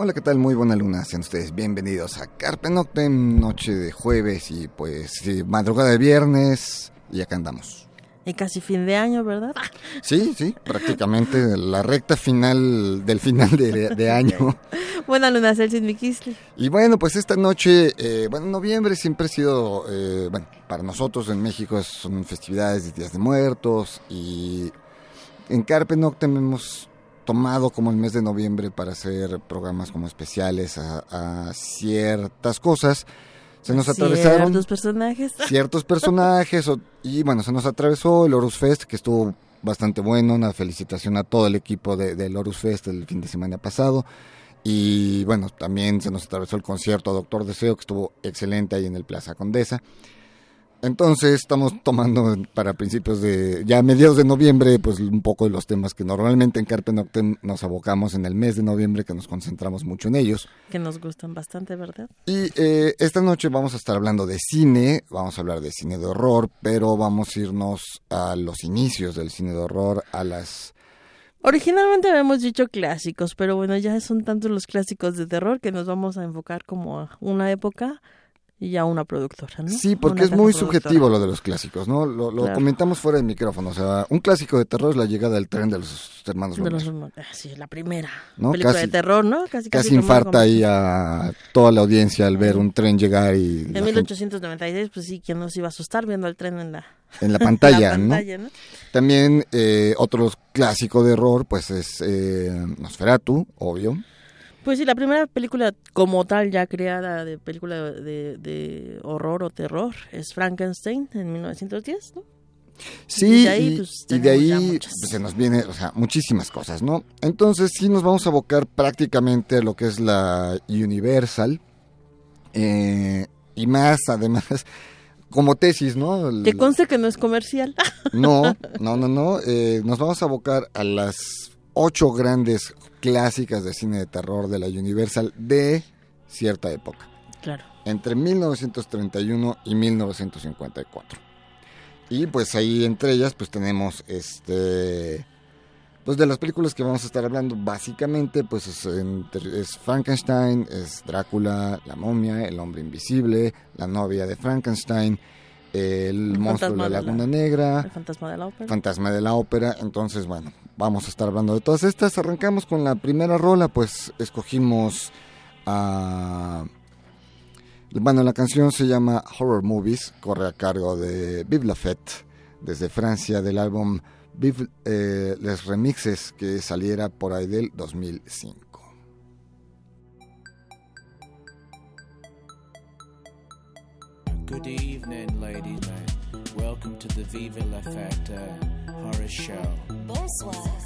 Hola, ¿qué tal? Muy buena luna. Sean ustedes bienvenidos a Carpe Noctem, noche de jueves y pues madrugada de viernes y acá andamos. Y casi fin de año, ¿verdad? Sí, sí, prácticamente la recta final del final de, de año. Buena luna, Celsius Mikisli. Y bueno, pues esta noche, eh, bueno, noviembre siempre ha sido, eh, bueno, para nosotros en México son festividades de Días de Muertos y en Carpe Noctem hemos tomado como el mes de noviembre para hacer programas como especiales a, a ciertas cosas. Se nos atravesaron Ciertos personajes. ciertos personajes o- y bueno, se nos atravesó el Horus Fest que estuvo bastante bueno, una felicitación a todo el equipo de- del Horus Fest el fin de semana pasado y bueno, también se nos atravesó el concierto Doctor Deseo que estuvo excelente ahí en el Plaza Condesa. Entonces estamos tomando para principios de, ya mediados de noviembre, pues un poco de los temas que normalmente en Carpe Noctem nos abocamos en el mes de noviembre, que nos concentramos mucho en ellos. Que nos gustan bastante, ¿verdad? Y eh, esta noche vamos a estar hablando de cine, vamos a hablar de cine de horror, pero vamos a irnos a los inicios del cine de horror, a las... Originalmente habíamos dicho clásicos, pero bueno, ya son tantos los clásicos de terror que nos vamos a enfocar como a una época y a una productora, ¿no? Sí, porque Una es muy productora. subjetivo lo de los clásicos, ¿no? Lo, lo Claro. comentamos fuera de micrófono, o sea, un clásico de terror es la llegada del tren de los hermanos De los- Lumière. ah, sí, la primera ¿No? película Casi- de terror, ¿no? Casi, infarta ahí a toda la audiencia al ver un tren llegar y En gente 1896, pues sí, ¿quién nos iba a asustar viendo el tren en la, en la pantalla, la ¿no? pantalla, ¿no? También eh, otro clásico de horror, pues es eh, Nosferatu, obvio. Pues sí, la primera película como tal ya creada de película de, de horror o terror es Frankenstein en 1910, ¿no? Sí, Y de ahí, y, pues, y de ahí pues, se nos viene, o sea, muchísimas cosas, ¿no? Entonces sí nos vamos a abocar prácticamente a lo que es la Universal eh, y más, además, como tesis, ¿no? Que conste que no es comercial. No, no, no, no. eh, nos vamos a abocar a las ocho grandes clásicas de cine de terror de la Universal de cierta época, claro. entre 1931 y 1954. Y pues ahí entre ellas pues tenemos este pues de las películas que vamos a estar hablando básicamente pues es, es Frankenstein, es Drácula, La momia, El hombre invisible, La novia de Frankenstein, El, El monstruo de la fantasma de la- laguna negra, El fantasma de la ópera. Fantasma de la Ópera. Entonces, bueno, vamos a estar hablando de todas estas. Arrancamos con la primera rola, pues escogimos a... Bueno, la canción se llama Horror Movies, corre a cargo de Vive la Fête, desde Francia, del álbum Vive eh, Les Remixes, que saliera por ahí del 2005. Good evening, ladies and welcome to the Viva La uh, horror show. Bonsoir.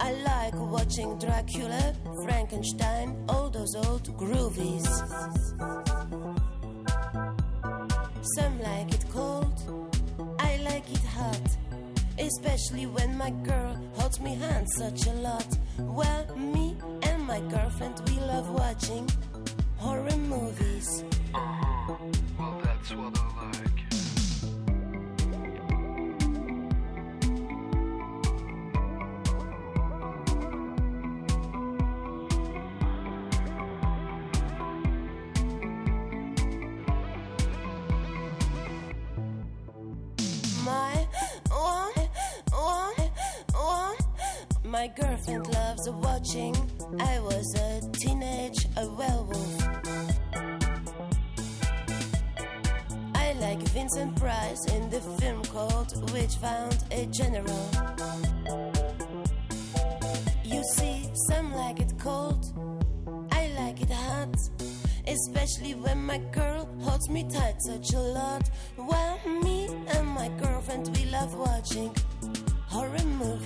I like watching Dracula, Frankenstein, Especially when my girl holds me tight such a lot. Well, me and my girlfriend, we love watching horror movies.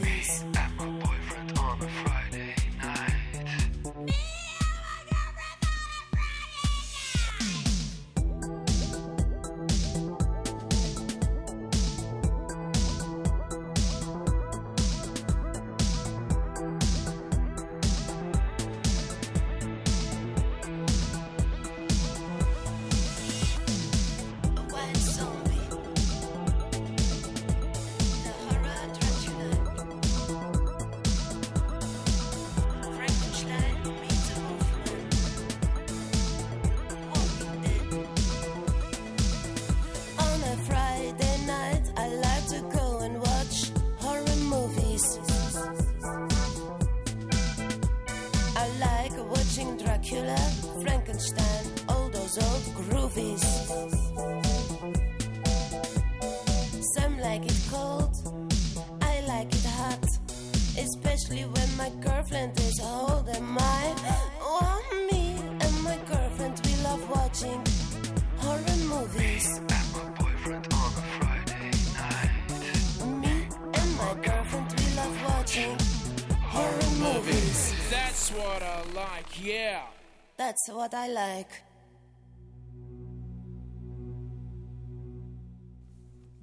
What I like.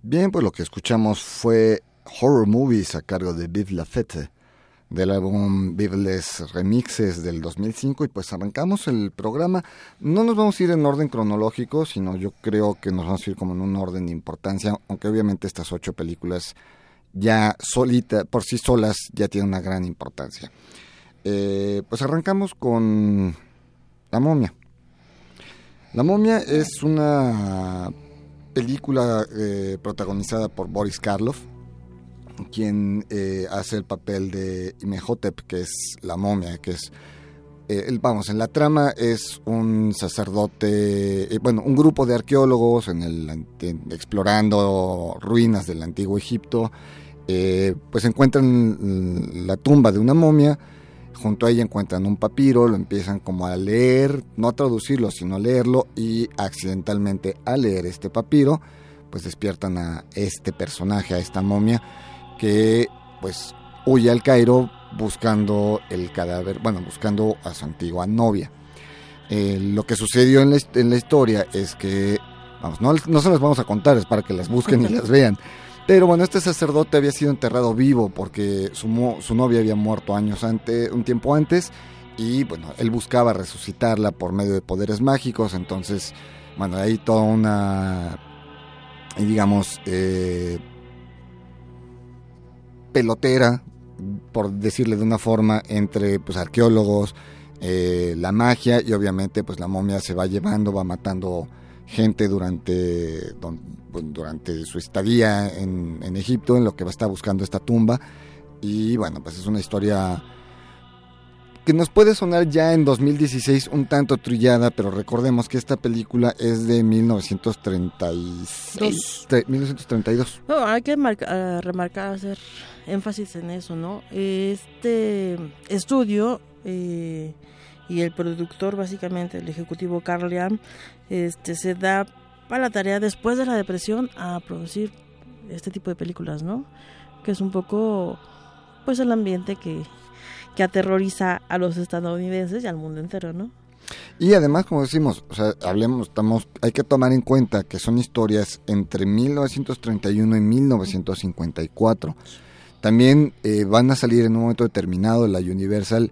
Bien, pues lo que escuchamos fue Horror Movies a cargo de Vive la Fête del álbum Vive les Remixes del 2005 y pues arrancamos el programa. No nos vamos a ir en orden cronológico, sino yo creo que nos vamos a ir como en un orden de importancia, aunque obviamente estas ocho películas ya solita, por sí solas ya tienen una gran importancia. Eh, pues arrancamos con La momia. La momia es una película eh, protagonizada por Boris Karloff, quien eh, hace el papel de Imhotep, que es la momia, que es, eh, el- vamos, en la trama es un sacerdote, eh, bueno, un grupo de arqueólogos en el, explorando ruinas del antiguo Egipto, pues encuentran la tumba de una momia, junto a ella encuentran un papiro, lo empiezan como a leer, no a traducirlo, sino a leerlo y accidentalmente al leer este papiro, pues despiertan a este personaje, a esta momia, que pues huye al Cairo buscando el cadáver, bueno, buscando a su antigua novia. Eh, lo que sucedió en la, hist- en la historia es que, vamos, no, no se las vamos a contar, es para que las busquen y las vean. Pero bueno, este sacerdote había sido enterrado vivo porque su, su novia había muerto años antes, un tiempo antes, y bueno, él buscaba resucitarla por medio de poderes mágicos, entonces, bueno, hay toda una, digamos, eh, pelotera, por decirle de una forma, entre pues arqueólogos, eh, la magia y obviamente pues la momia se va llevando, va matando gente durante, pues, durante su estadía en, en Egipto, en lo que va a estar buscando esta tumba. Y bueno, pues es una historia que nos puede sonar ya en 2016 un tanto trillada, pero recordemos que esta película es de 1936. Dos. tre- 1932. No, hay que ah, remarcar, hacer énfasis en eso, ¿no? Este estudio eh, y el productor, básicamente, el ejecutivo Carl Liam, este, se da para la tarea después de la depresión a producir este tipo de películas, ¿no? Que es un poco, pues, el ambiente que, que aterroriza a los estadounidenses y al mundo entero, ¿no? Y además, como decimos, o sea, hablemos, estamos, hay que tomar en cuenta que son historias entre 1931 y 1954. También eh, van a salir en un momento determinado la Universal,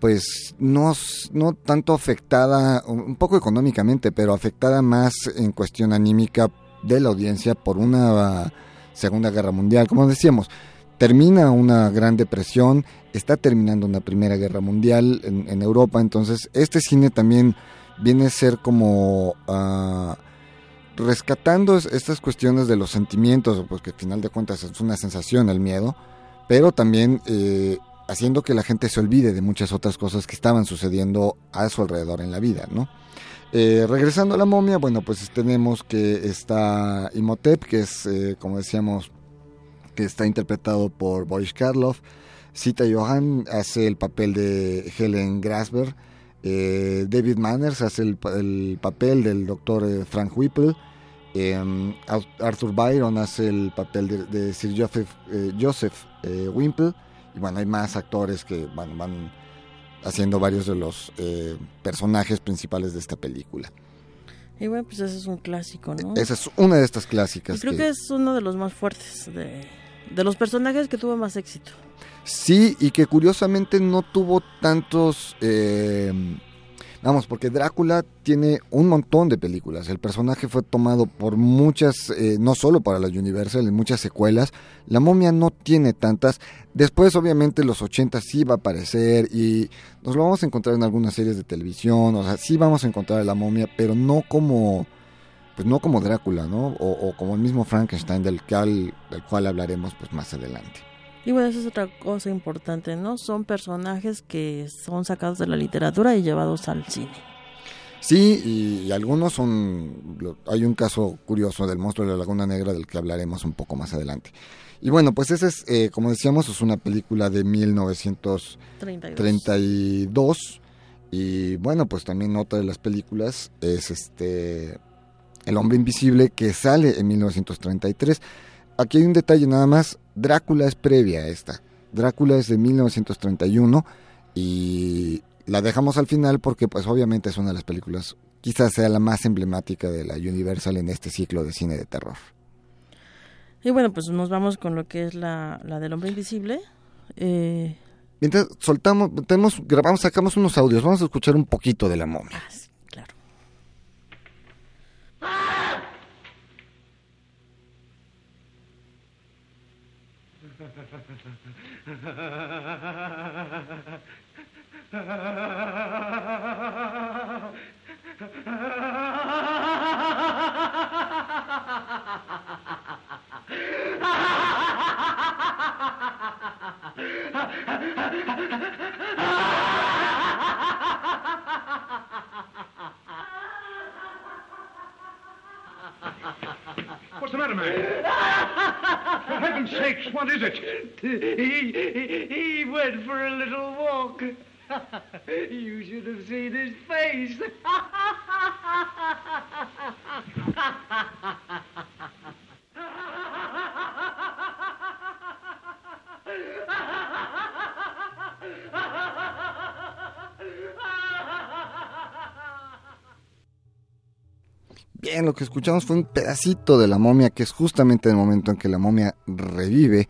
pues no, no tanto afectada, un poco económicamente, pero afectada más en cuestión anímica de la audiencia por una Segunda Guerra Mundial. Como decíamos, termina una gran depresión, está terminando una Primera Guerra Mundial en, Europa, entonces este cine también viene a ser como ah, rescatando es- estas cuestiones de los sentimientos, pues que al final de cuentas es una sensación el miedo, pero también eh, haciendo que la gente se olvide de muchas otras cosas que estaban sucediendo a su alrededor en la vida, ¿no? Eh, regresando a la momia, bueno, pues tenemos que está Imhotep, que es, eh, como decíamos, que está interpretado por Boris Karloff. Sita Johan hace el papel de Helen Grasberg. Eh, David Manners hace el, pa- el papel del doctor Frank Whipple. Ar- Arthur Byron hace el papel de, Sir Joseph, Joseph Wimple. Y bueno, hay más actores que van, van haciendo varios de los eh, personajes principales de esta película. Y bueno, pues ese es un clásico, ¿no? Esa es una de estas Y clásicas. creo que es uno de los más fuertes, de, de los personajes que tuvo más éxito. Sí, y que curiosamente no tuvo tantos... eh, vamos, porque Drácula tiene un montón de películas. El personaje fue tomado por muchas, eh, no solo para la Universal, en muchas secuelas. La momia no tiene tantas. Después, obviamente, los 80 sí va a aparecer y nos lo vamos a encontrar en algunas series de televisión. O sea, sí vamos a encontrar a la momia, pero no como... Pues no como Drácula, ¿no? O, o como el mismo Frankenstein, del cual, del cual hablaremos pues más adelante. Y bueno, esa es otra cosa importante, ¿no? Son personajes que son sacados de la literatura y llevados al cine. Sí, y, algunos son... Hay un caso curioso del monstruo de la Laguna Negra del que hablaremos un poco más adelante. Y bueno, pues esa es, eh, como decíamos, es una película de 1932. 32. Y bueno, pues también otra de las películas es este El hombre invisible que sale en 1933. Aquí hay un detalle nada más, Drácula es previa a esta. Drácula es de 1931 y la dejamos al final porque pues obviamente es una de las películas, quizás sea la más emblemática de la Universal en este ciclo de cine de terror. Y bueno, pues nos vamos con lo que es la, la del hombre invisible. Eh, Mientras soltamos, tenemos, grabamos, sacamos unos audios, vamos a escuchar un poquito de la momia. ah, sí, What's the matter, man? For heaven's sakes, what is it? He, he went for a little walk. you should have seen his face. Bien, lo que escuchamos fue un pedacito de la momia, que es justamente el momento en que la momia revive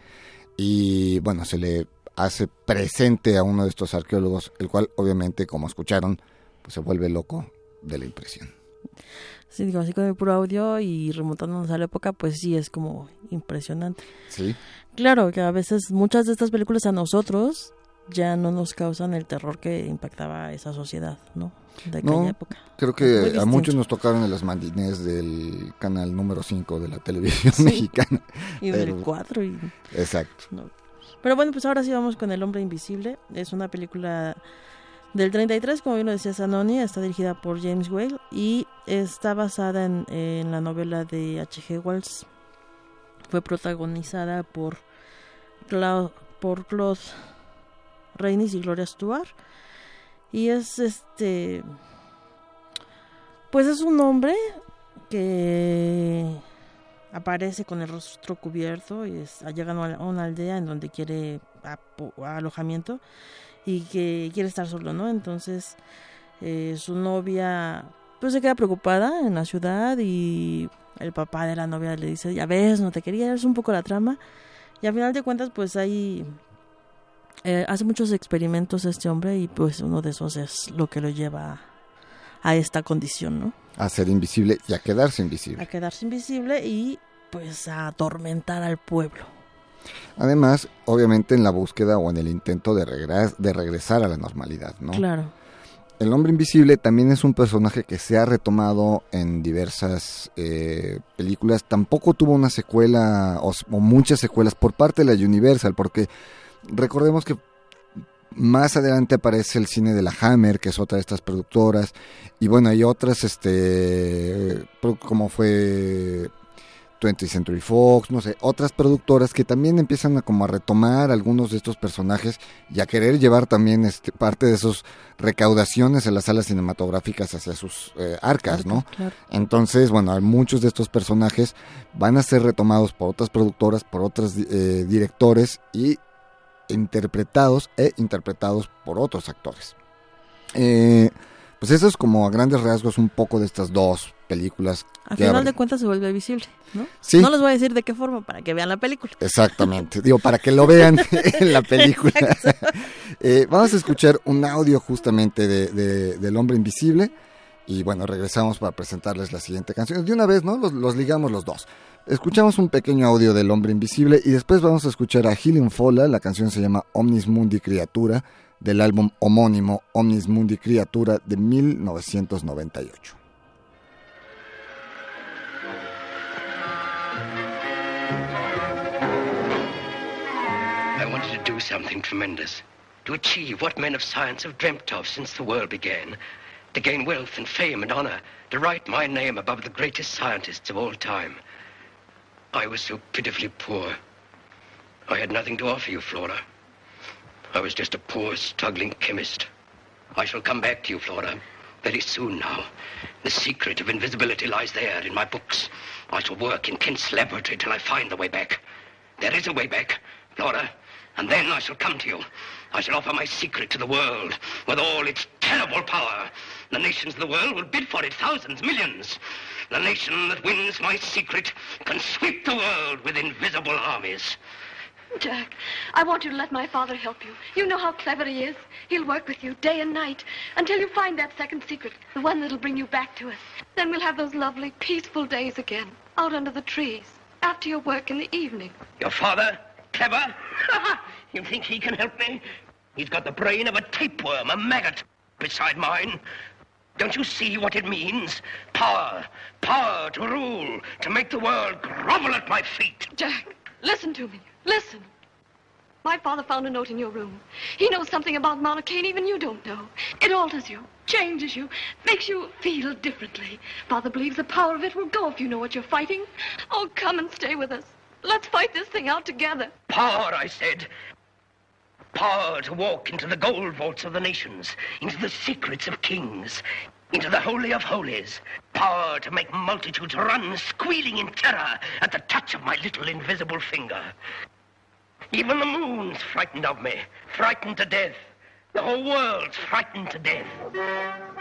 y bueno, se le hace presente a uno de estos arqueólogos, el cual obviamente, como escucharon, pues se vuelve loco de la impresión. Sí, digo, así con el puro audio y remontándonos a la época, pues sí, es como impresionante. Sí, Claro que a veces muchas de estas películas a nosotros ya no nos causan el terror que impactaba a esa sociedad, ¿no? De aquella No, época. creo que a muchos nos tocaron en las mandinés del canal número 5 de la televisión Sí. mexicana. Y del pero- 4 y... Exacto. no. Pero bueno, pues ahora sí vamos con El Hombre Invisible. Es una película del 33, como bien lo decía Zanoni, está dirigida por James Whale y está basada en, en la novela de H.G. Wells. Fue protagonizada por, Clau- por Claude Rains y Gloria Stewart. Y es este. Pues es un hombre que aparece con el rostro cubierto y es, ha llegado a una aldea en donde quiere alojamiento y que quiere estar solo, ¿no? Entonces eh, su novia pues se queda preocupada en la ciudad y el papá de la novia le dice, ya ves, no te quería, es un poco la trama. Y al final de cuentas pues ahí eh, hace muchos experimentos este hombre y pues uno de esos es lo que lo lleva a esta condición, ¿no? A ser invisible y a quedarse A invisible. quedarse invisible y pues a atormentar al pueblo. Además, obviamente en la búsqueda o en el intento de, regres- de regresar a la normalidad, ¿no? Claro. El hombre invisible también es un personaje que se ha retomado en diversas eh, películas. Tampoco tuvo una secuela o muchas secuelas por parte de la Universal, porque recordemos que más adelante aparece el cine de la Hammer, que es otra de estas productoras. Y bueno, hay otras, este, como fue 20th Century Fox, no sé, otras productoras que también empiezan a como a retomar algunos de estos personajes y a querer llevar también este, parte de sus recaudaciones en las salas cinematográficas hacia sus eh, arcas, ¿no? Entonces, bueno, muchos de estos personajes van a ser retomados por otras productoras, por otros eh, directores y interpretados e interpretados por otros actores. Eh, pues eso es como a grandes rasgos un poco de estas dos películas. A final de cuentas se vuelve visible, ¿no? Sí. No les voy a decir de qué forma para que vean la película. Exactamente, digo, para que lo vean en la película. Eh, vamos a escuchar un audio justamente de, del hombre invisible y bueno, regresamos para presentarles la siguiente canción. De una vez, ¿no? Los, ligamos los dos. Escuchamos un pequeño audio del hombre invisible y después vamos a escuchar a Healing Fola, la canción se llama Omnis Mundi Criatura, del álbum homónimo Omnis Mundi Criatura de 1998. I wanted to do something tremendous, to achieve what men of science have dreamt of since the world began, to gain wealth and fame and honor, to write my name above the greatest scientists of all time. I was so pitifully poor. I had nothing to offer you, Flora. I was just a poor, struggling chemist. I shall come back to you, Flora, very soon now. The secret of invisibility lies there in my books. I shall work in Kent's laboratory till I find the way back. There is a way back, Flora, and then I shall come to you. I shall offer my secret to the world with all its terrible power. The nations of the world will bid for it, thousands, millions. The nation that wins my secret can sweep the world with invisible armies. Jack, I want you to let my father help you. You know how clever he is. He'll work with you day and night until you find that second secret, the one that'll bring you back to us. Then we'll have those lovely, peaceful days again, out under the trees, after your work in the evening. Your father? Clever? you think he can help me? He's got the brain of a tapeworm, a maggot, beside mine. Don't you see what it means? Power. Power to rule, to make the world grovel at my feet. Jack, listen to me. Listen. My father found a note in your room. He knows something about Monarchane even you don't know. It alters you, changes you, makes you feel differently. Father believes the power of it will go if you know what you're fighting. Oh, come and stay with us. Let's fight this thing out together. Power, I said. Power to walk into the gold vaults of the nations, into the secrets of kings, into the Holy of Holies. Power to make multitudes run squealing in terror at the touch of my little invisible finger. Even the moon's frightened of me, frightened to death. The whole world's frightened to death.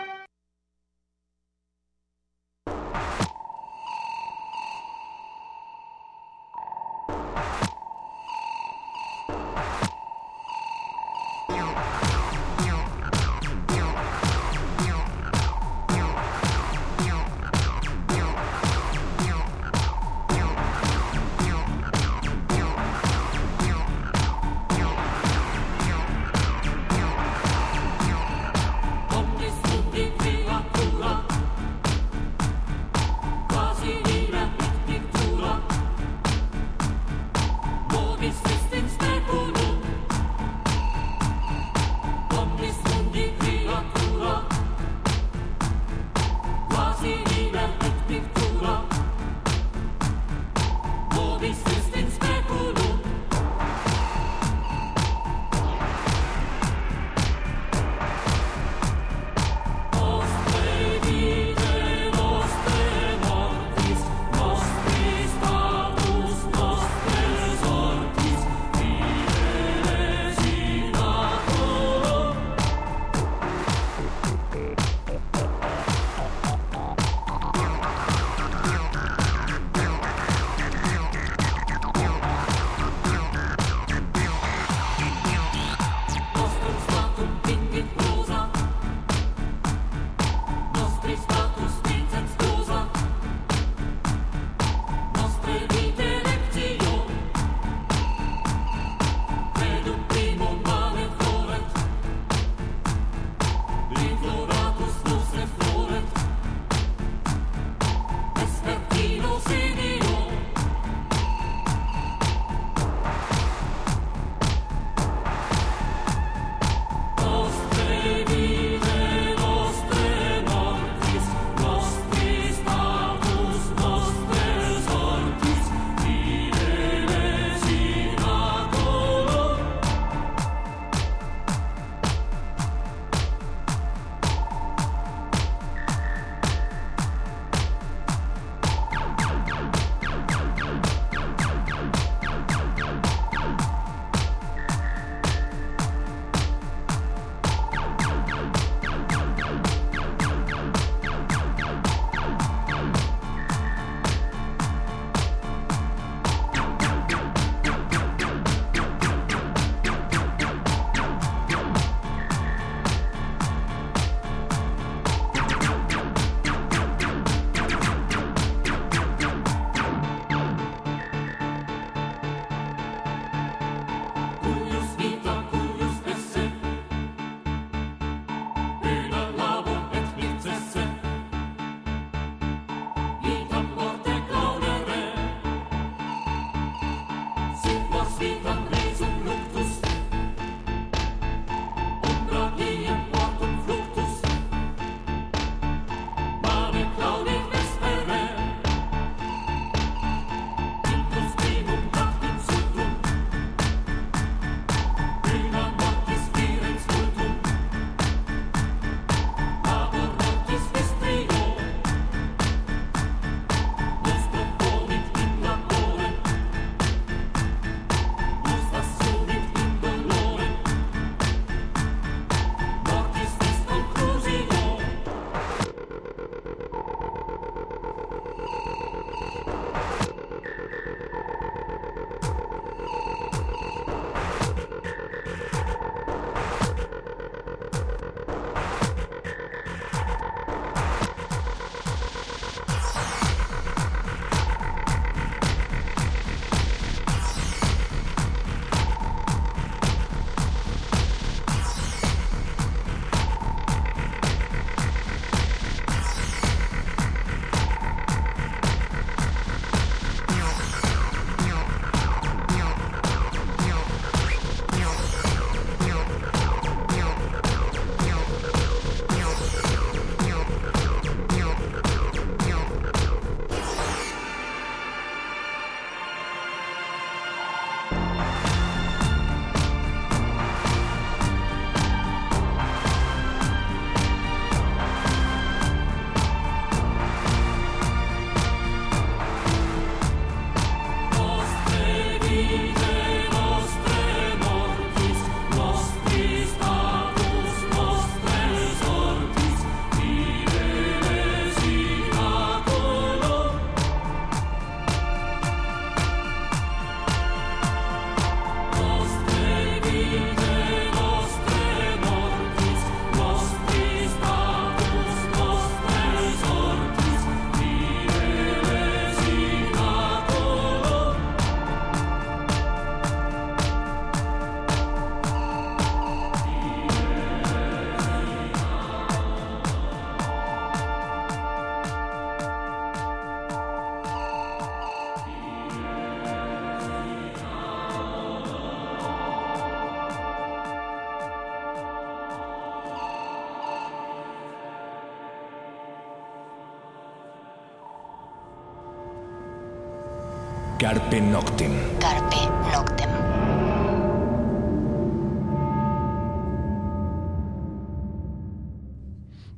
Carpe Noctem. Carpe Noctem.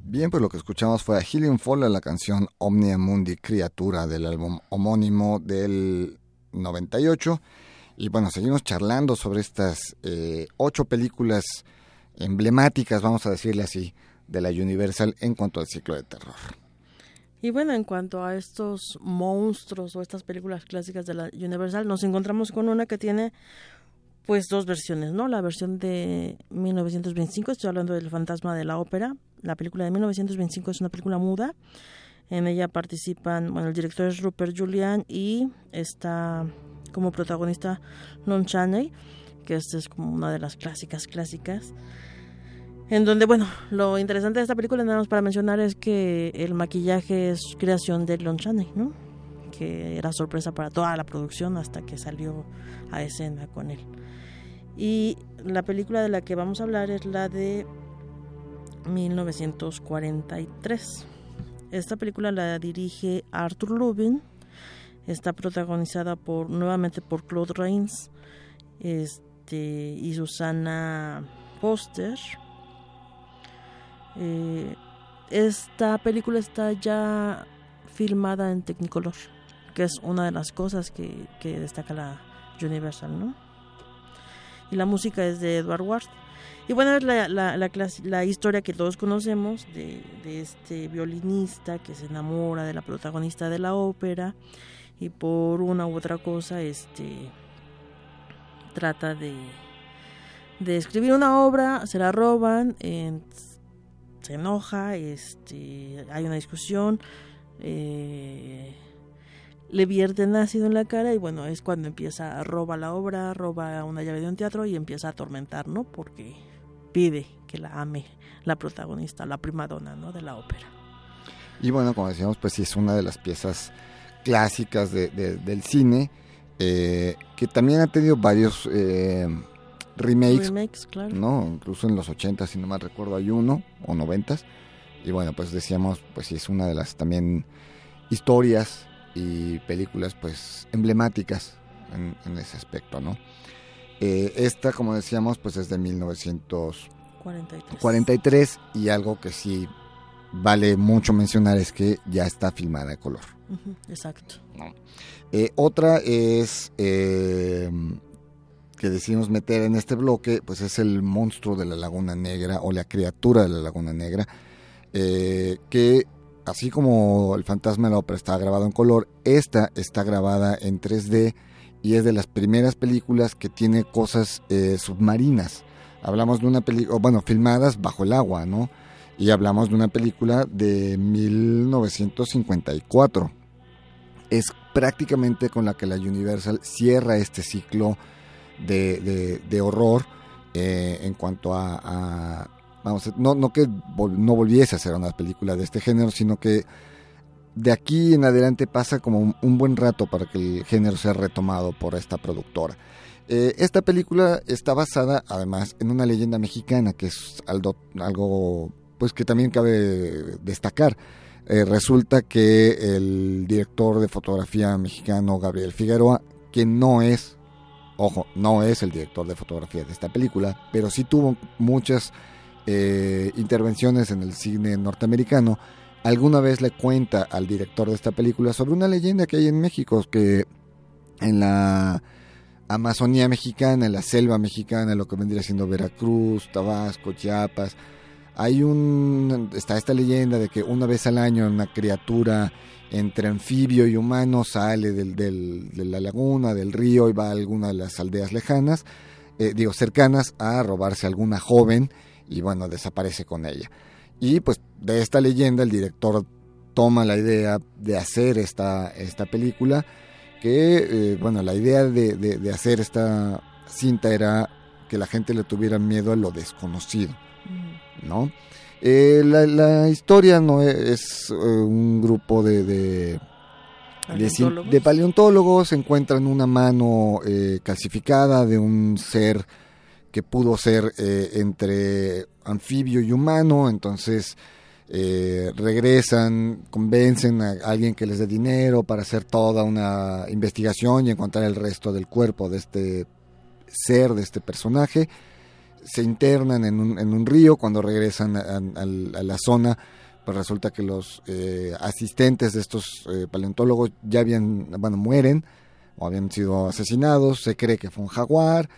Bien, pues lo que escuchamos fue a Helium Fall, la canción Omnia Mundi Criatura del álbum homónimo del 98. Y bueno, seguimos charlando sobre estas eh, ocho películas emblemáticas, vamos a decirle así, de la Universal en cuanto al ciclo de terror. Y bueno, en cuanto a estos monstruos o estas películas clásicas de la Universal, nos encontramos con una que tiene pues dos versiones, ¿no? La versión de 1925, estoy hablando del fantasma de la ópera. La película de 1925 es una película muda. En ella participan, bueno, el director es Rupert Julian y está como protagonista Lon Chaney, que esta es como una de las clásicas clásicas. En donde, bueno, lo interesante de esta película, nada más para mencionar, es que el maquillaje es creación de Lon Chaney, ¿no? Que era sorpresa para toda la producción hasta que salió a escena con él. Y la película de la que vamos a hablar es la de 1943. Esta película la dirige Arthur Lubin. Está protagonizada por nuevamente por Claude Rains este, y Susana Foster. Eh, esta película está ya filmada en Technicolor, que es una de las cosas que, destaca la Universal, ¿no? y la música es de Edward Ward. Y bueno, es la, historia que todos conocemos de, de, este violinista que se enamora de la protagonista de la ópera y por una u otra cosa este trata de, de escribir una obra, se la roban, en, se enoja, este hay una discusión, eh, le vierten ácido en la cara y bueno, es cuando empieza, roba la obra, roba una llave de un teatro y empieza a atormentar, ¿no? Porque pide que la ame la protagonista, la primadona, ¿no? De la ópera. Y bueno, como decíamos, pues sí es una de las piezas clásicas de, de, del cine, eh, que también ha tenido varios eh, remakes, Remakes, claro. ¿no? Incluso en los 80, si no mal recuerdo, hay uno, o 90. Y bueno, pues decíamos, pues sí es una de las también historias y películas pues emblemáticas en, en ese aspecto, ¿no? Eh, esta, como decíamos, pues es de 1943 43. y algo que sí vale mucho mencionar es que ya está filmada de color. Uh -huh, exacto. ¿no? Eh, otra es eh, que decidimos meter en este bloque, pues es el monstruo de la Laguna Negra o la criatura de la Laguna Negra, eh, que así como el fantasma de la ópera está grabado en color, esta está grabada en 3D y es de las primeras películas que tiene cosas eh, submarinas. Hablamos de una película, bueno, filmadas bajo el agua, ¿no? Y hablamos de una película de 1954. Es prácticamente con la que la Universal cierra este ciclo de, de, horror eh, en cuanto a, a vamos, no, no que no volviese a hacer una película de este género, sino que de aquí en adelante pasa como un, buen rato para que el género sea retomado por esta productora. Eh, esta película está basada además en una leyenda mexicana que es algo, algo pues que también cabe destacar. Eh, resulta que el director de fotografía mexicano Gabriel Figueroa, que no es, ojo, no es el director de fotografía de esta película, pero sí tuvo muchas eh, intervenciones en el cine norteamericano, alguna vez le cuenta al director de esta película sobre una leyenda que hay en México, que en la Amazonía mexicana, en la selva mexicana, lo que vendría siendo Veracruz, Tabasco, Chiapas, hay un está esta leyenda de que una vez al año una criatura entre anfibio y humano sale del, del, de la laguna, del río y va a alguna de las aldeas lejanas, eh, digo cercanas, a robarse a alguna joven y bueno, desaparece con ella. Y pues de esta leyenda el director toma la idea de hacer esta, esta película, que eh, bueno, la idea de, de, hacer esta cinta era que la gente le tuviera miedo a lo desconocido, ¿no? Eh, la, la, historia no es, es uh, un grupo de, de, ¿Paleontólogos? de, paleontólogos, encuentran una mano eh, calcificada de un ser que pudo ser eh, entre anfibio y humano, entonces eh, regresan, convencen a alguien que les dé dinero para hacer toda una investigación y encontrar el resto del cuerpo de este ser, de este personaje. Se internan en un, en un río, cuando regresan a, a- la zona, pues resulta que los eh, asistentes de estos eh, paleontólogos ya habían, bueno, mueren o habían sido asesinados, se cree que fue un jaguar,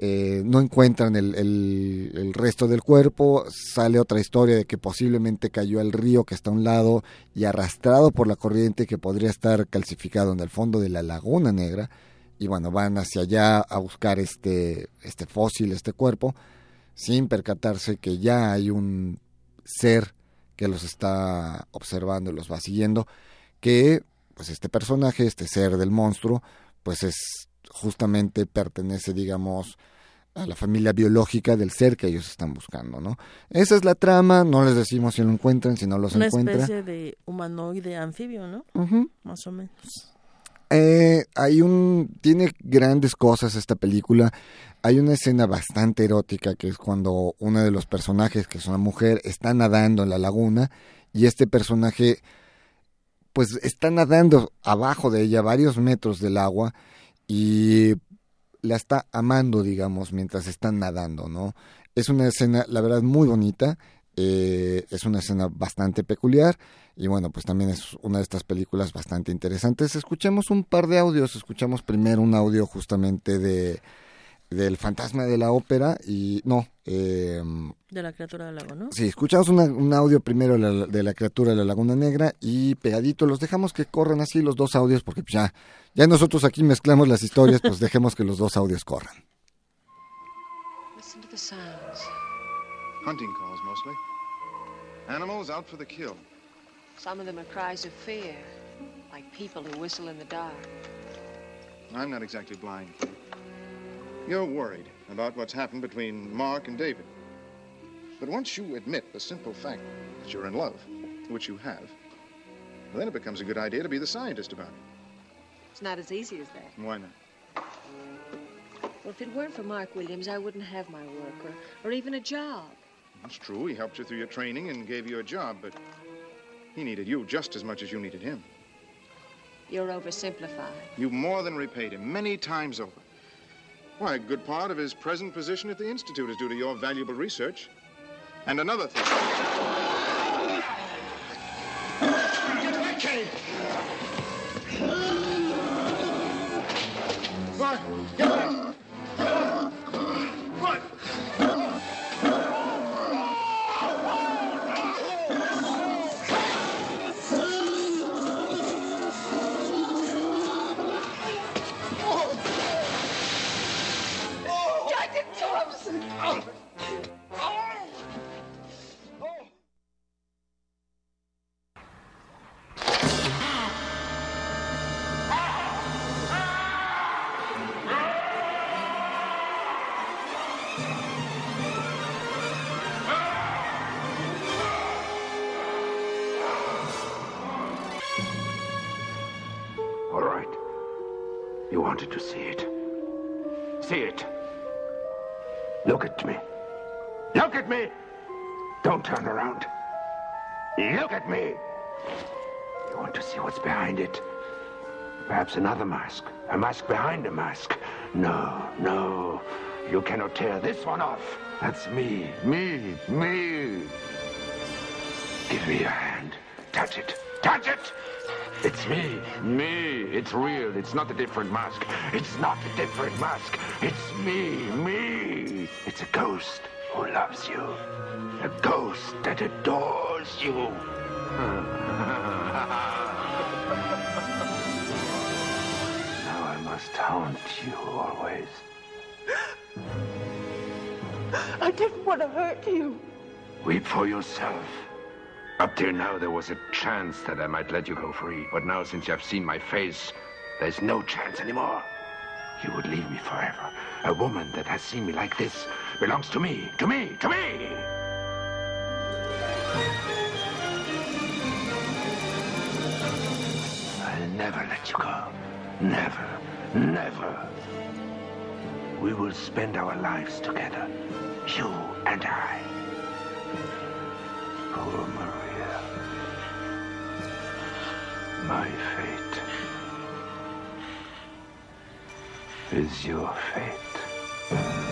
eh, no encuentran el, el- el resto del cuerpo, sale otra historia de que posiblemente cayó al río que está a un lado y arrastrado por la corriente que podría estar calcificado en el fondo de la laguna negra y bueno, van hacia allá a buscar este, este fósil, este cuerpo, sin percatarse que ya hay un ser que los está observando y los va siguiendo, que pues este personaje, este ser del monstruo, pues es justamente pertenece, digamos, a la familia biológica del ser que ellos están buscando, ¿no? Esa es la trama, no les decimos si lo encuentran, si no los Una encuentran. especie de humanoide anfibio, ¿no? Más o menos. Eh, hay un tiene grandes cosas esta película. Hay una escena bastante erótica que es cuando uno de los personajes, que es una mujer, está nadando en la laguna y este personaje pues está nadando abajo de ella varios metros del agua y la está amando, digamos, mientras están nadando, ¿no? Es una escena, la verdad, muy bonita. Eh, es una escena bastante peculiar y bueno, pues también es una de estas películas bastante interesantes. Escuchemos un par de audios. Escuchamos primero un audio justamente de del fantasma de la ópera y no, eh, De la criatura del lago, ¿no? Sí, escuchamos una- un audio primero de la, de la criatura de la Laguna Negra y pegadito los dejamos que corran así los dos audios porque pues, ya, ya nosotros aquí mezclamos las historias, pues dejemos que los dos audios corran. Listen to the sounds. Hunting mostly. Animals out for the kill. Some of them are cries of fear, like people who whistle in the dark. I'm not exactly blind. You're worried about what's happened between Mark and David. But once you admit the simple fact that you're in love, which you have, well, then it becomes a good idea to be the scientist about it. It's not as easy as that. Why not? Well, if it weren't for Mark Williams, I wouldn't have my work or, or even a job. It's true, he helped you through your training and gave you a job, but he needed you just as much as you needed him. You're oversimplified. You more than repaid him many times over. Why, a good part of his present position at the Institute is due to your valuable research. And another thing. What? Get back! Another mask. A mask behind a mask. No, no. You cannot tear this one off. That's me. Me. Me. Give me your hand. Touch it. Touch it! It's me. Me. It's real. It's not a different mask. It's not a different mask. It's me. Me. It's a ghost who loves you. A ghost that adores you. must haunt you always. I didn't want to hurt you. Weep for yourself. Up till now, there was a chance that I might let you go free. But now, since you have seen my face, there's no chance anymore. You would leave me forever. A woman that has seen me like this belongs to me, to me, to me! I'll never let you go. Never, never. We will spend our lives together. You and I. Poor Maria. My fate is your fate.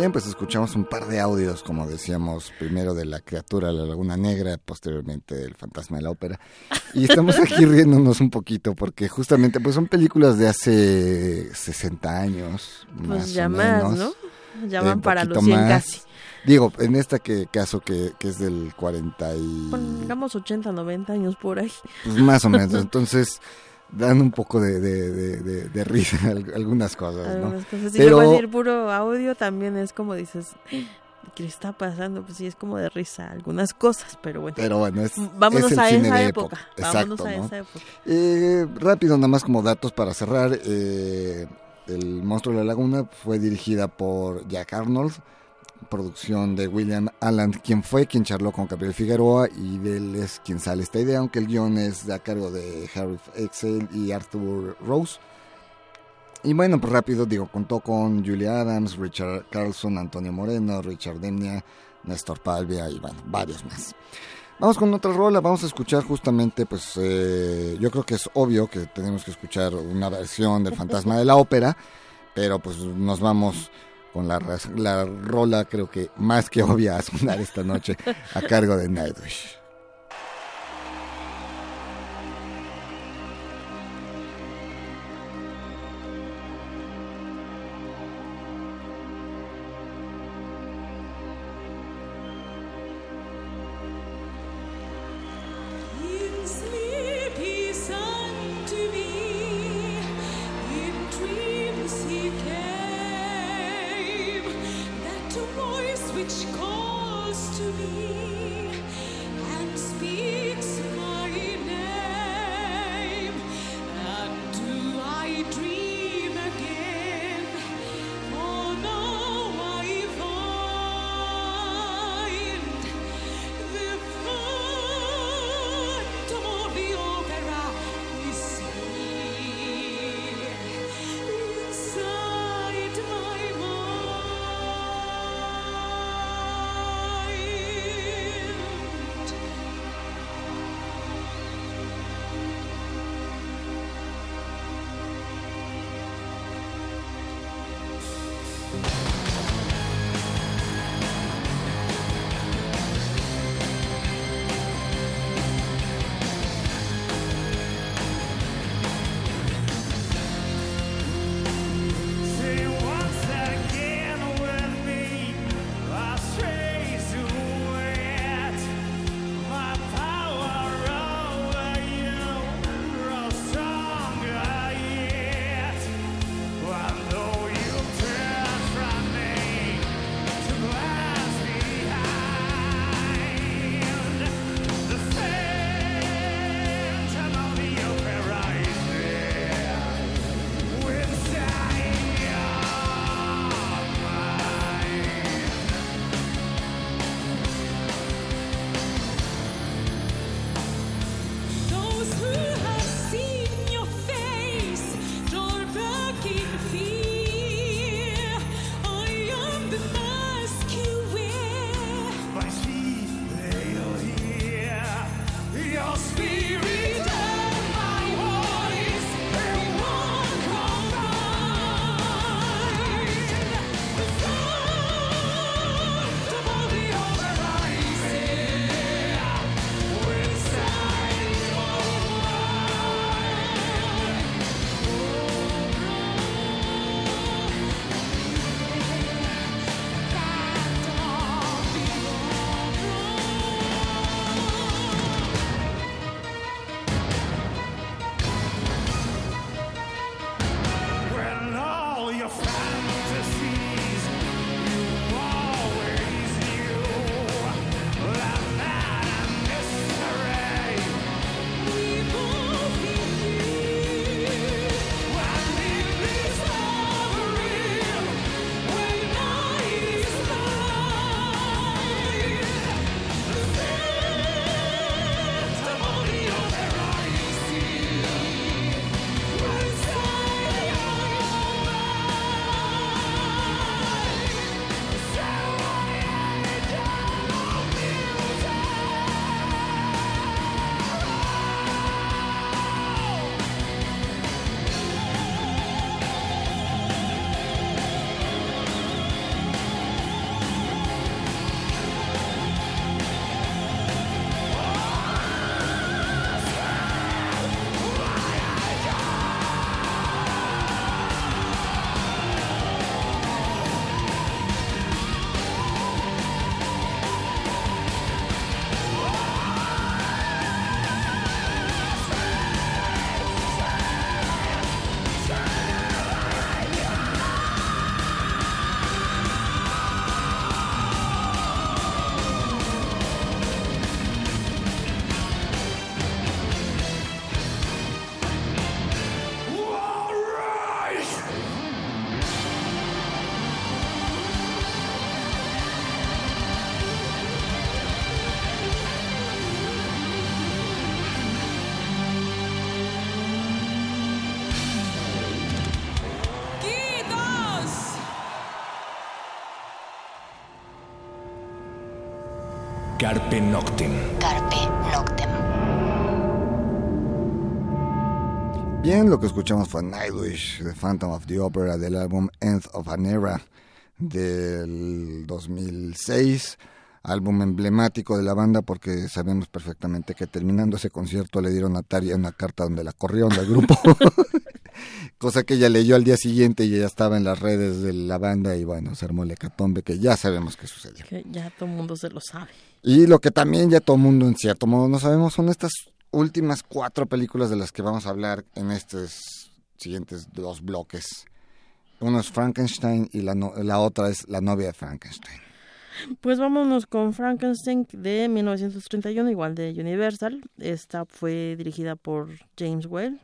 Bien, pues escuchamos un par de audios, como decíamos, primero de la criatura de la Laguna Negra, posteriormente del fantasma de la ópera. Y estamos aquí riéndonos un poquito porque justamente pues son películas de hace 60 años. Pues más ya o más, menos. ¿no? Ya Eh, van para los 100 más. casi. Digo, en este que, caso que, que es del 40 y... Pongamos 80, 90 años por ahí. Pues más o menos. Entonces dan un poco de, de, de, risa al- algunas cosas, ¿no? Algunas cosas. Si Pero luego decir puro audio también es como dices, ¿qué está pasando? Pues sí, es como de risa algunas cosas, pero bueno. Pero bueno, es, Vámonos es el a cine esa de época. Exacto, Vámonos a ¿no? esa época. Eh, rápido, nada más como datos para cerrar. eh, el Monstruo de la Laguna fue dirigida por Jack Arnold, producción de William Allen, quien fue quien charló con Gabriel Figueroa y de él es quien sale esta idea, aunque el guion es a cargo de Harry Excel y Arthur Rose. Y bueno, pues rápido, digo, contó con Julia Adams, Richard Carlson, Antonio Moreno, Richard Demnia, Néstor Palvia y bueno, varios más. Vamos con otra rola, vamos a escuchar justamente, pues eh, yo creo que es obvio que tenemos que escuchar una versión del Fantasma de la Ópera, pero pues nos vamos con la, la rola creo que más que obvia a sonar esta noche a cargo de Nightwish. Carpe Noctem. Carpe Noctem. Bien, lo que escuchamos fue Nightwish, The Phantom of the Opera, del álbum End of an Era del 2006, álbum emblemático de la banda porque sabemos perfectamente que terminando ese concierto le dieron a Taria una carta donde la corrieron del grupo, cosa que ella leyó al día siguiente y ella estaba en las redes de la banda y bueno, se armó el hecatombe que ya sabemos que sucedió. Que ya todo el mundo se lo sabe. Y lo que también ya todo el mundo en cierto modo no sabemos son estas últimas cuatro películas de las que vamos a hablar en estos siguientes dos bloques. Uno es Frankenstein y la, otra es La novia de Frankenstein. Pues vámonos con Frankenstein de 1931, igual de Universal. Esta fue dirigida por James Whale,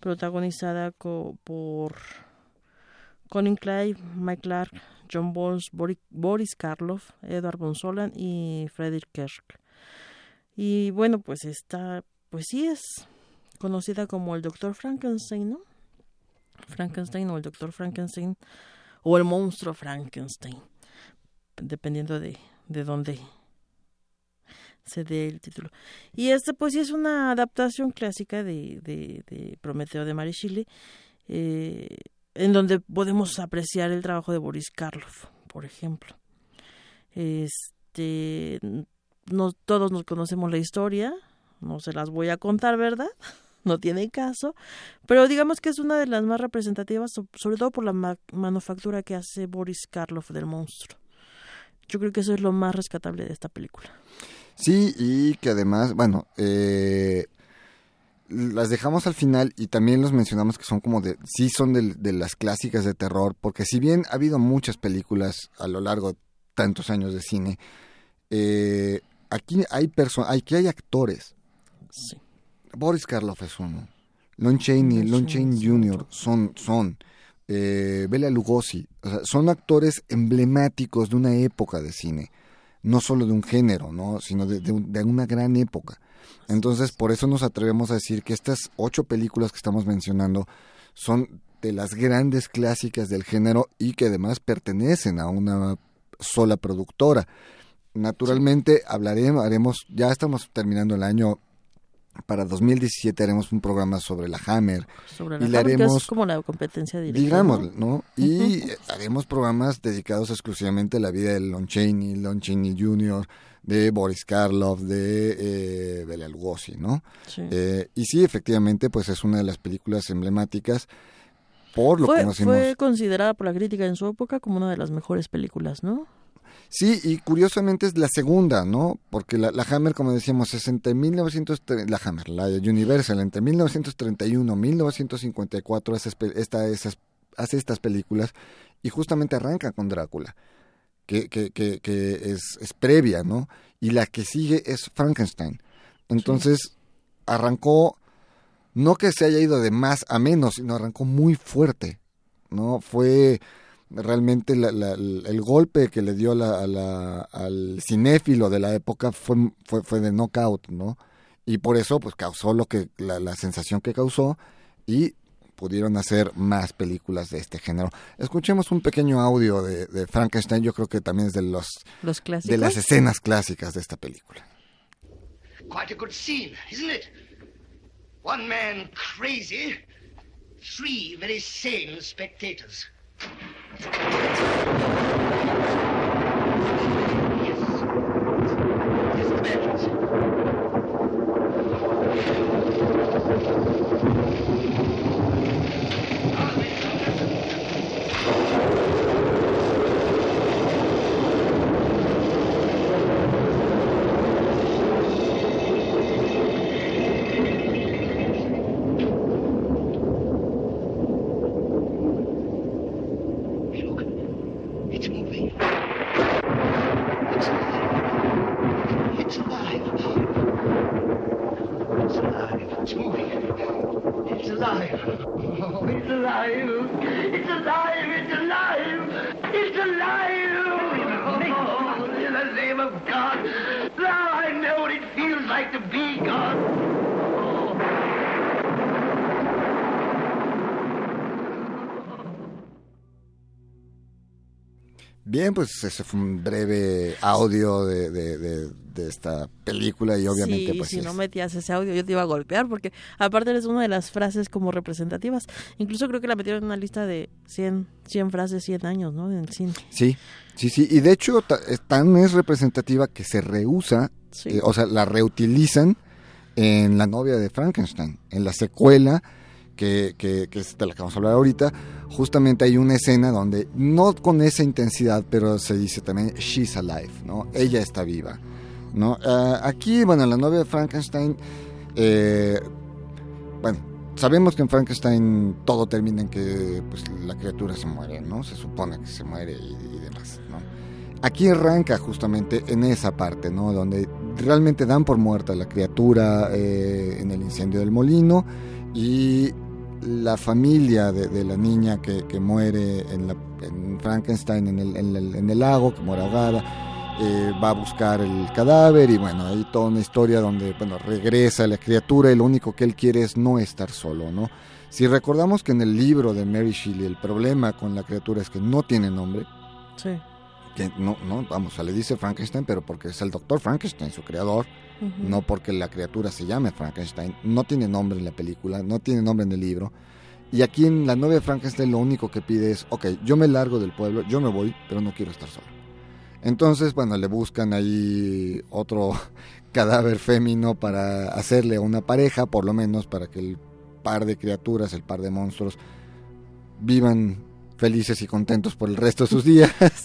protagonizada por Colin Clive, Mike Clark, John Bori- Boris Karloff, Edward Von Solan y Frederick Kerr. Y bueno, pues esta, pues sí es conocida como el Doctor Frankenstein, ¿no? Frankenstein o el Doctor Frankenstein o el monstruo Frankenstein, dependiendo de, de dónde se dé el título. Y este pues sí es una adaptación clásica de, de, de Prometeo de Mary Shelley, eh, en donde podemos apreciar el trabajo de Boris Karloff, por ejemplo. Este, no todos nos conocemos la historia, no se las voy a contar, ¿verdad? No tiene caso, pero digamos que es una de las más representativas, so- sobre todo por la ma- manufactura que hace Boris Karloff del monstruo. Yo creo que eso es lo más rescatable de esta película. Sí, y que además, bueno, eh, las dejamos al final y también los mencionamos que son como de, sí son de, de las clásicas de terror, porque si bien ha habido muchas películas a lo largo de tantos años de cine, eh, aquí hay personas, aquí hay actores. Sí. Boris Karloff es uno. Lon Chaney, Lon Chaney Jr. son, son. Eh, Bela Lugosi, o sea, son actores emblemáticos de una época de cine, no solo de un género, ¿no? sino de, de una gran época. Entonces, por eso nos atrevemos a decir que estas ocho películas que estamos mencionando son de las grandes clásicas del género y que además pertenecen a una sola productora. Naturalmente hablaremos, haremos, ya estamos terminando el año, para 2017 haremos un programa sobre la Hammer Sobre y la le Hammer, que haremos es como la competencia directa. digamos, ¿no? Y haremos programas dedicados exclusivamente a la vida de Lon Chaney, Lon Chaney Jr., de Boris Karloff, de eh, Bela Lugosi, ¿no? Sí. Eh, y sí, efectivamente, pues es una de las películas emblemáticas por lo que conocimos. fue considerada por la crítica en su época como una de las mejores películas, ¿no? Sí, y curiosamente es la segunda, ¿no? Porque la, la Hammer, como decíamos, es entre 1900, la Hammer, la Universal, entre 1931 y 1954 hace, esta, esas, hace estas películas y justamente arranca con Drácula, que, que, que, que es, es previa, ¿no? Y la que sigue es Frankenstein. Entonces, arrancó, no que se haya ido de más a menos, sino arrancó muy fuerte, ¿no? Fue realmente el golpe que le dio al cinéfilo de la época fue, fue, fue de knockout, ¿no? Y por eso pues causó lo que la sensación que causó y pudieron hacer más películas de este género. Escuchemos un pequeño audio de, de Frankenstein, yo creo que también es de los Los clásicos. de las escenas clásicas de esta película. Quite a good scene, isn't it? One man crazy, three very sane spectators. Yes. Yes, the badges. Look, it's moving. It's alive. It's alive. It's alive. It's moving. It's alive. Bien, pues ese fue un breve audio de, de, de, de esta película y obviamente sí, pues si es- no metías ese audio yo te iba a golpear porque aparte eres una de las frases como representativas. Incluso creo que la metieron en una lista de 100, 100 frases, 100 años, ¿no? En el cine. Sí, sí, sí. Y de hecho tan es representativa que se reusa, Sí. eh, o sea, la reutilizan en La novia de Frankenstein, en la secuela que, que, que es de la que vamos a hablar ahorita. Justamente hay una escena donde, no con esa intensidad, pero se dice también, she's alive, ¿no? Ella está viva, ¿no? Ah, aquí, bueno, en La novia de Frankenstein, eh, bueno, sabemos que en Frankenstein todo termina en que pues, la criatura se muere, ¿no? Se supone que se muere y, y demás, ¿no? Aquí arranca justamente en esa parte, ¿no? Donde realmente dan por muerta a la criatura eh, en el incendio del molino y la familia de, de la niña que, que muere en, la- en Frankenstein, en el, en el- en el lago, que muere ahogada, eh, va a buscar el cadáver y bueno, hay toda una historia donde, bueno, regresa la criatura y lo único que él quiere es no estar solo, ¿no? Si recordamos que en el libro de Mary Shelley el problema con la criatura es que no tiene nombre, Sí. que no, no, vamos, o sea, le dice Frankenstein, pero porque es el doctor Frankenstein, su creador, No porque la criatura se llame Frankenstein, no tiene nombre en la película, no tiene nombre en el libro. Y aquí en la novia de Frankenstein lo único que pide es, ok, yo me largo del pueblo, yo me voy, pero no quiero estar solo. Entonces, bueno, le buscan ahí otro cadáver fémino para hacerle una pareja, por lo menos para que el par de criaturas, el par de monstruos, vivan felices y contentos por el resto de sus días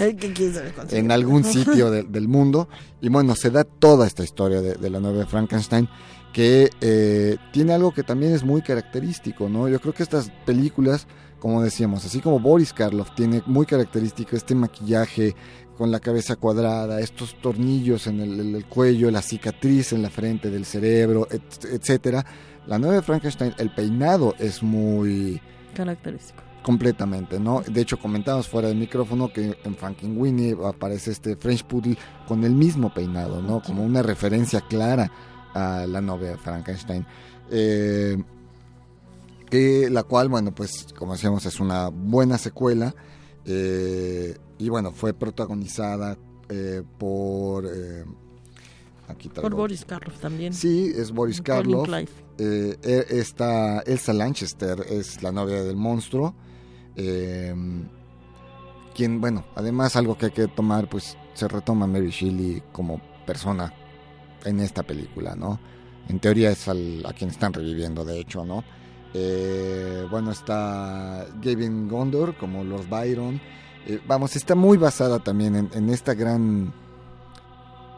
en algún sitio de- del mundo. Y bueno, se da toda esta historia de, de la novia Frankenstein que eh, tiene algo que también es muy característico, ¿no? Yo creo que estas películas, como decíamos, así como Boris Karloff tiene muy característico este maquillaje con la cabeza cuadrada, estos tornillos en el, cuello, la cicatriz en la frente del cerebro, et- etcétera. La de Frankenstein, el peinado es muy Característico. Completamente, ¿no? De hecho, comentamos fuera del micrófono que en Frankenweenie aparece este French Poodle con el mismo peinado, ¿no? Como una referencia clara a la novia de Frankenstein. Eh, que la cual, bueno, pues como decíamos, es una buena secuela. eh, y bueno, fue protagonizada eh, por... eh, aquí Por Boris Karloff también. Sí, es Boris Karloff. Eh, e- esta Elsa Lanchester es la novia del monstruo. Eh, quien, bueno, además algo que hay que tomar, pues se retoma Mary Shelley como persona en esta película, ¿no? En teoría es al- a quien están reviviendo, de hecho, ¿no? Eh, bueno, está Gavin Gondor como Lord Byron. Eh, vamos, está muy basada también en, en esta gran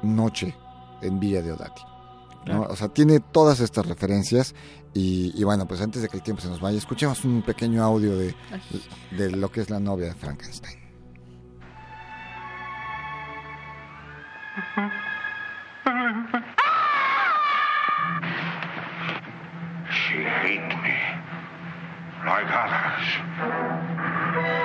noche en Villa de Odati. ¿No? O sea, tiene todas estas referencias y, y bueno, pues antes de que el tiempo se nos vaya, escuchemos un pequeño audio de, de lo que es la novia de Frankenstein. She hates me. Like others.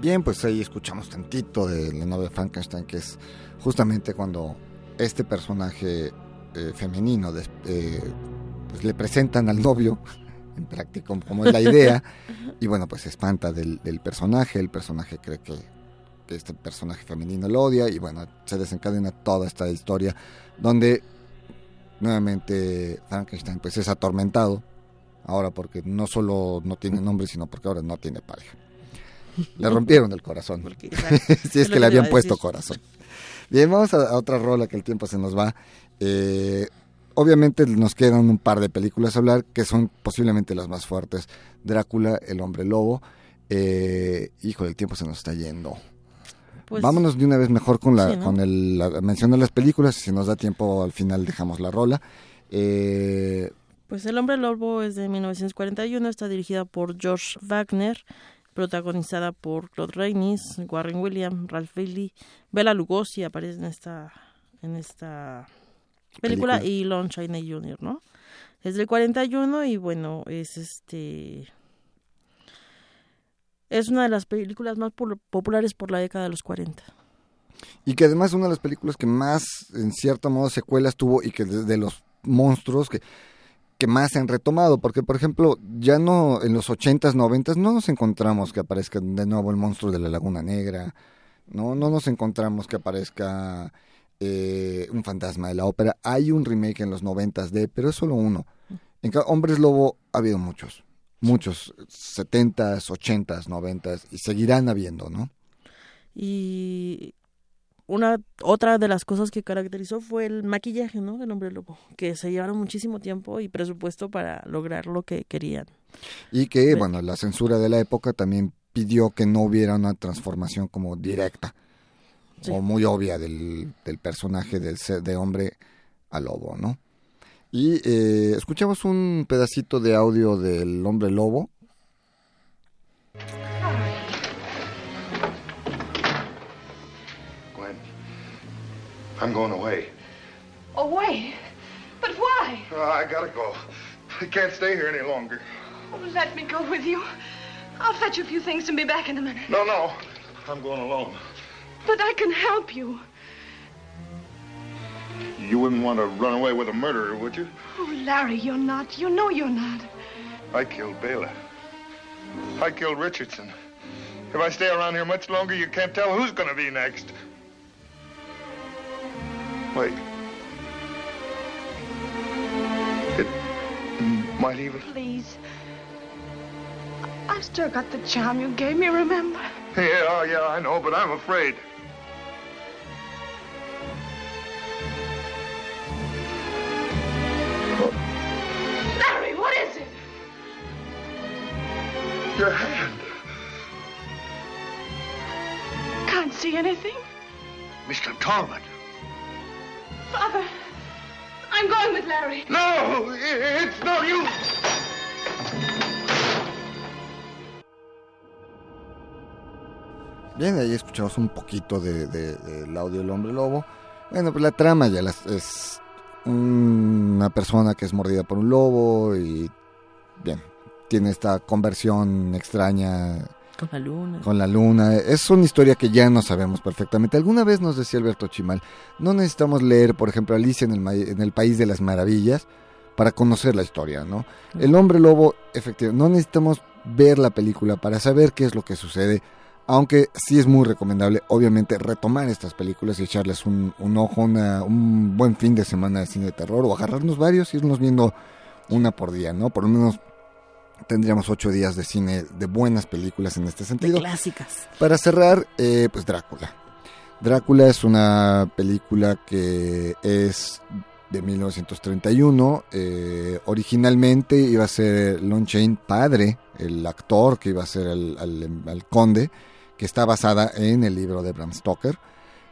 Bien, pues ahí escuchamos tantito de la novia Frankenstein, que es justamente cuando este personaje eh, femenino eh, pues le presentan al novio, en práctica como es la idea, y bueno, pues se espanta del, del personaje, el personaje cree que, que este personaje femenino lo odia, y bueno, se desencadena toda esta historia, donde nuevamente Frankenstein pues es atormentado, ahora porque no solo no tiene nombre, sino porque ahora no tiene pareja. Le rompieron el corazón. si es que le habían puesto corazón. Bien, vamos a, a otra rola que el tiempo se nos va. Eh, obviamente nos quedan un par de películas a hablar que son posiblemente las más fuertes. Drácula, El Hombre Lobo. Eh, hijo, el tiempo se nos está yendo. Pues- Vámonos de una vez mejor con la, Sí, ¿no? con el, la mención de las películas si nos da tiempo al final dejamos la rola. Eh, Pues El Hombre Lobo es de 1941, está dirigida por George Wagner, protagonizada por Claude Rains, Warren Williams, Ralph Bailey, Bela Lugosi aparece en esta en esta película, Película. y Lon Chaney Jr., ¿no? Es del 41 y bueno, es este es una de las películas más populares por la década de los 40. Y que además es una de las películas que más, en cierto modo, secuelas tuvo y que de, de los monstruos que, que más se han retomado. Porque, por ejemplo, ya no en los 80s, 90s no nos encontramos que aparezca de nuevo el monstruo de la Laguna Negra. No, no nos encontramos que aparezca eh, un fantasma de la ópera. Hay un remake en los 90s de, pero es solo uno. En Hombres Lobo ha habido muchos. Muchos, 70s, 80s, 90s, y seguirán habiendo, ¿no? Y una otra de las cosas que caracterizó fue el maquillaje, ¿no? Del hombre lobo, que se llevaron muchísimo tiempo y presupuesto para lograr lo que querían. Y que, bueno, la censura de la época también pidió que no hubiera una transformación como directa Sí. o muy obvia del, del personaje del ser- de hombre a lobo, ¿no? Y eh, escuchamos un pedacito de audio del hombre lobo. Gwen, I'm going away. Away? But why? Uh, I gotta go. I can't stay here any longer. Oh, let me go with you. I'll fetch a few things and be back in a minute. No, no. I'm going alone. But I can help you. You wouldn't want to run away with a murderer, would you? Oh, Larry, you're not. You know you're not. I killed Bela. I killed Richardson. If I stay around here much longer, you can't tell who's going to be next. Wait. It might even. Please. I've still got the charm you gave me, remember? Yeah, oh, yeah, I know, but I'm afraid. Larry, what is it? Your hand. Can't see anything. Mr. Talbot. Father, I'm going with Larry. No, it's no use. Bien, ahí escuchamos un poquito de, de- del audio del hombre lobo. Bueno, pues la trama ya las- es una persona que es mordida por un lobo y bien, tiene esta conversión extraña Con la luna. con la luna. Es una historia que ya no sabemos perfectamente. Alguna vez nos decía Alberto Chimal, no necesitamos leer, por ejemplo, Alicia en el, Ma- en el País de las Maravillas para conocer la historia, ¿no? El hombre lobo, efectivamente, no necesitamos ver la película para saber qué es lo que sucede, aunque sí es muy recomendable, obviamente, retomar estas películas y echarles un, un ojo, una- un buen fin de semana de cine de terror, o agarrarnos varios y irnos viendo una por día, ¿no? Por lo menos tendríamos ocho días de cine de buenas películas en este sentido. Clásicas. Para cerrar, eh, pues Drácula. Drácula es una película que es de 1931. eh, originalmente iba a ser Lon Chaney padre, el actor que iba a ser el, al- al conde, que está basada en el libro de Bram Stoker.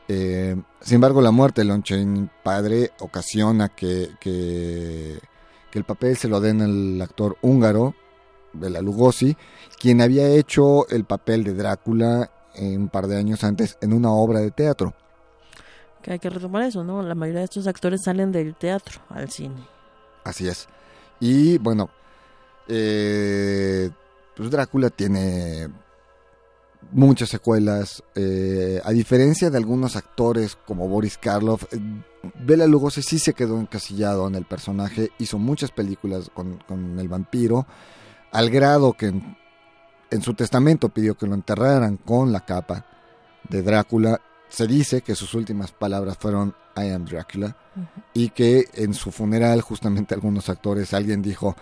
Eh, sin embargo, la muerte de Lon Chaney padre ocasiona que, que, que el papel se lo den al actor húngaro, Bela Lugosi, quien había hecho el papel de Drácula un par de años antes en una obra de teatro. Que hay que retomar eso, ¿no? La mayoría de estos actores salen del teatro al cine. Así es. Y bueno, eh, pues Drácula tiene muchas secuelas. eh, a diferencia de algunos actores como Boris Karloff, eh, Bela Lugosi sí se quedó encasillado en el personaje. Hizo muchas películas con, con el vampiro, al grado que en, en su testamento pidió que lo enterraran con la capa de Drácula. Se dice que sus últimas palabras fueron I am Drácula y que en su funeral justamente algunos actores, alguien dijo,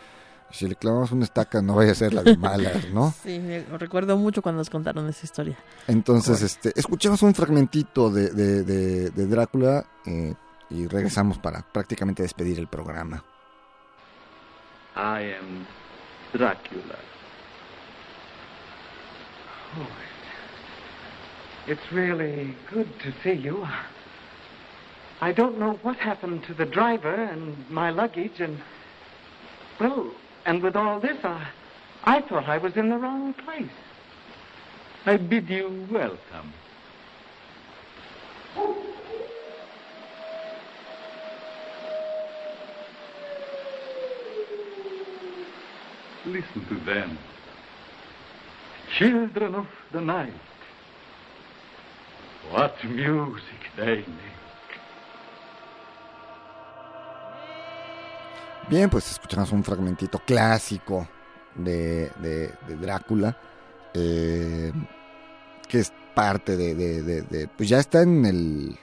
Si le clavamos una estaca, no vaya a ser la de malas, ¿no? Sí, me recuerdo mucho cuando nos contaron esa historia. Entonces, este, escuchemos un fragmentito de, de, de- de Drácula eh, y regresamos para prácticamente despedir el programa. I am Dracula. Oh, it's really good to see you. I don't know what happened to the driver and my luggage and well, and with all this, I, I thought I was in the wrong place. I bid you welcome. Oh. Listen to them. Children of the night. What music they make. Bien, pues escuchamos un fragmentito clásico de, de- Drácula, eh, que es parte de- de- Pues ya está en el...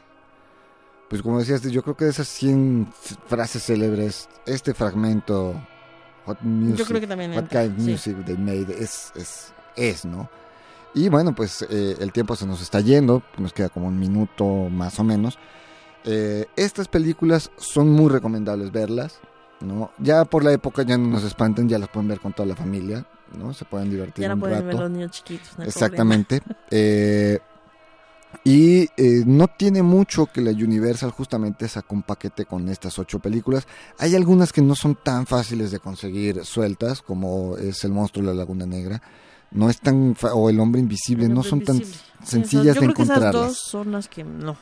Pues como decías, yo creo que de esas 100 frases célebres, este fragmento, What Music, creo que también What Kind of sí. Music They Made, es, es, es, ¿no? Y bueno, pues eh, el tiempo se nos está yendo, nos queda como un minuto más o menos. Eh, estas películas son muy recomendables verlas, ¿no? Ya por la época ya no nos espantan, ya las pueden ver con toda la familia, ¿no? Se pueden divertir Ya la un pueden ver rato. los niños chiquitos. no Exactamente. Eh, y eh, no tiene mucho que la Universal justamente sacó un paquete con estas ocho películas. Hay algunas que no son tan fáciles de conseguir sueltas, como es El monstruo de la Laguna Negra. No es tan o El hombre invisible, no Hombre son tan Invisible. Sencillas yo de creo que esas encontrarlas. dos son las que no.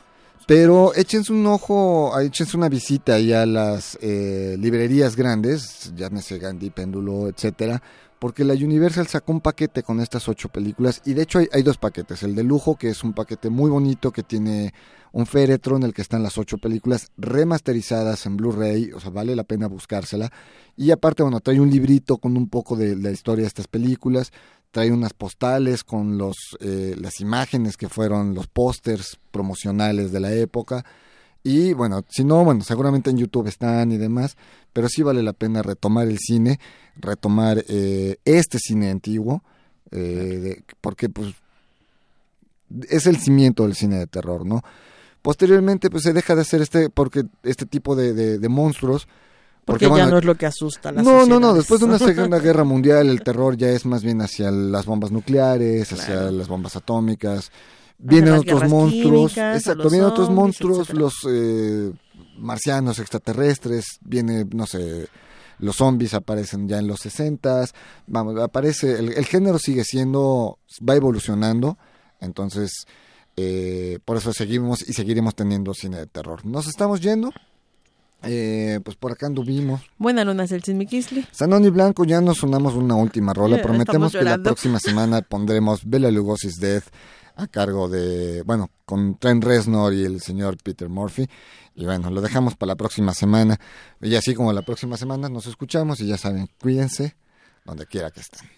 Pero échense un ojo, échense una visita ahí a las eh, librerías grandes, llámese Gandhi, Péndulo, etcétera, porque la Universal sacó un paquete con estas ocho películas y de hecho hay, dos paquetes, el de lujo que es un paquete muy bonito que tiene un féretro en el que están las ocho películas remasterizadas en Blu-ray, o sea, vale la pena buscársela. Y aparte, bueno, trae un librito con un poco de la historia de estas películas, trae unas postales con los, eh, las imágenes que fueron los pósters promocionales de la época. Y bueno, si no, bueno, seguramente en YouTube están y demás, pero sí vale la pena retomar el cine, retomar eh, este cine antiguo, eh, de- porque pues es el cimiento del cine de terror, ¿no? Posteriormente, pues se deja de hacer este, porque este tipo de, de- de monstruos. Porque ya no es lo que asusta a las No, no, no. Después de una Segunda Guerra Mundial, el terror ya es más bien hacia las bombas nucleares, hacia las bombas atómicas. Vienen otros monstruos. químicas, Exacto, vienen otros monstruos, etcétera. los eh, marcianos extraterrestres. Viene, no sé, los zombies aparecen ya en los 60 Vamos, aparece. El, el género sigue siendo. Va evolucionando. Entonces. eh, por eso seguimos y seguiremos teniendo cine de terror. Nos estamos yendo. Eh, pues por acá anduvimos. Buena luna es el Sin Miquisli. Sanón y Blanco, ya nos sonamos una última rola. Prometemos que la próxima semana pondremos Bela Lugosi's Death a cargo de, bueno, con Trent Reznor y el señor Peter Murphy. Y bueno, lo dejamos para la próxima semana. Y así como la próxima semana nos escuchamos y ya saben, cuídense donde quiera que estén.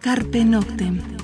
Carpe Noctem.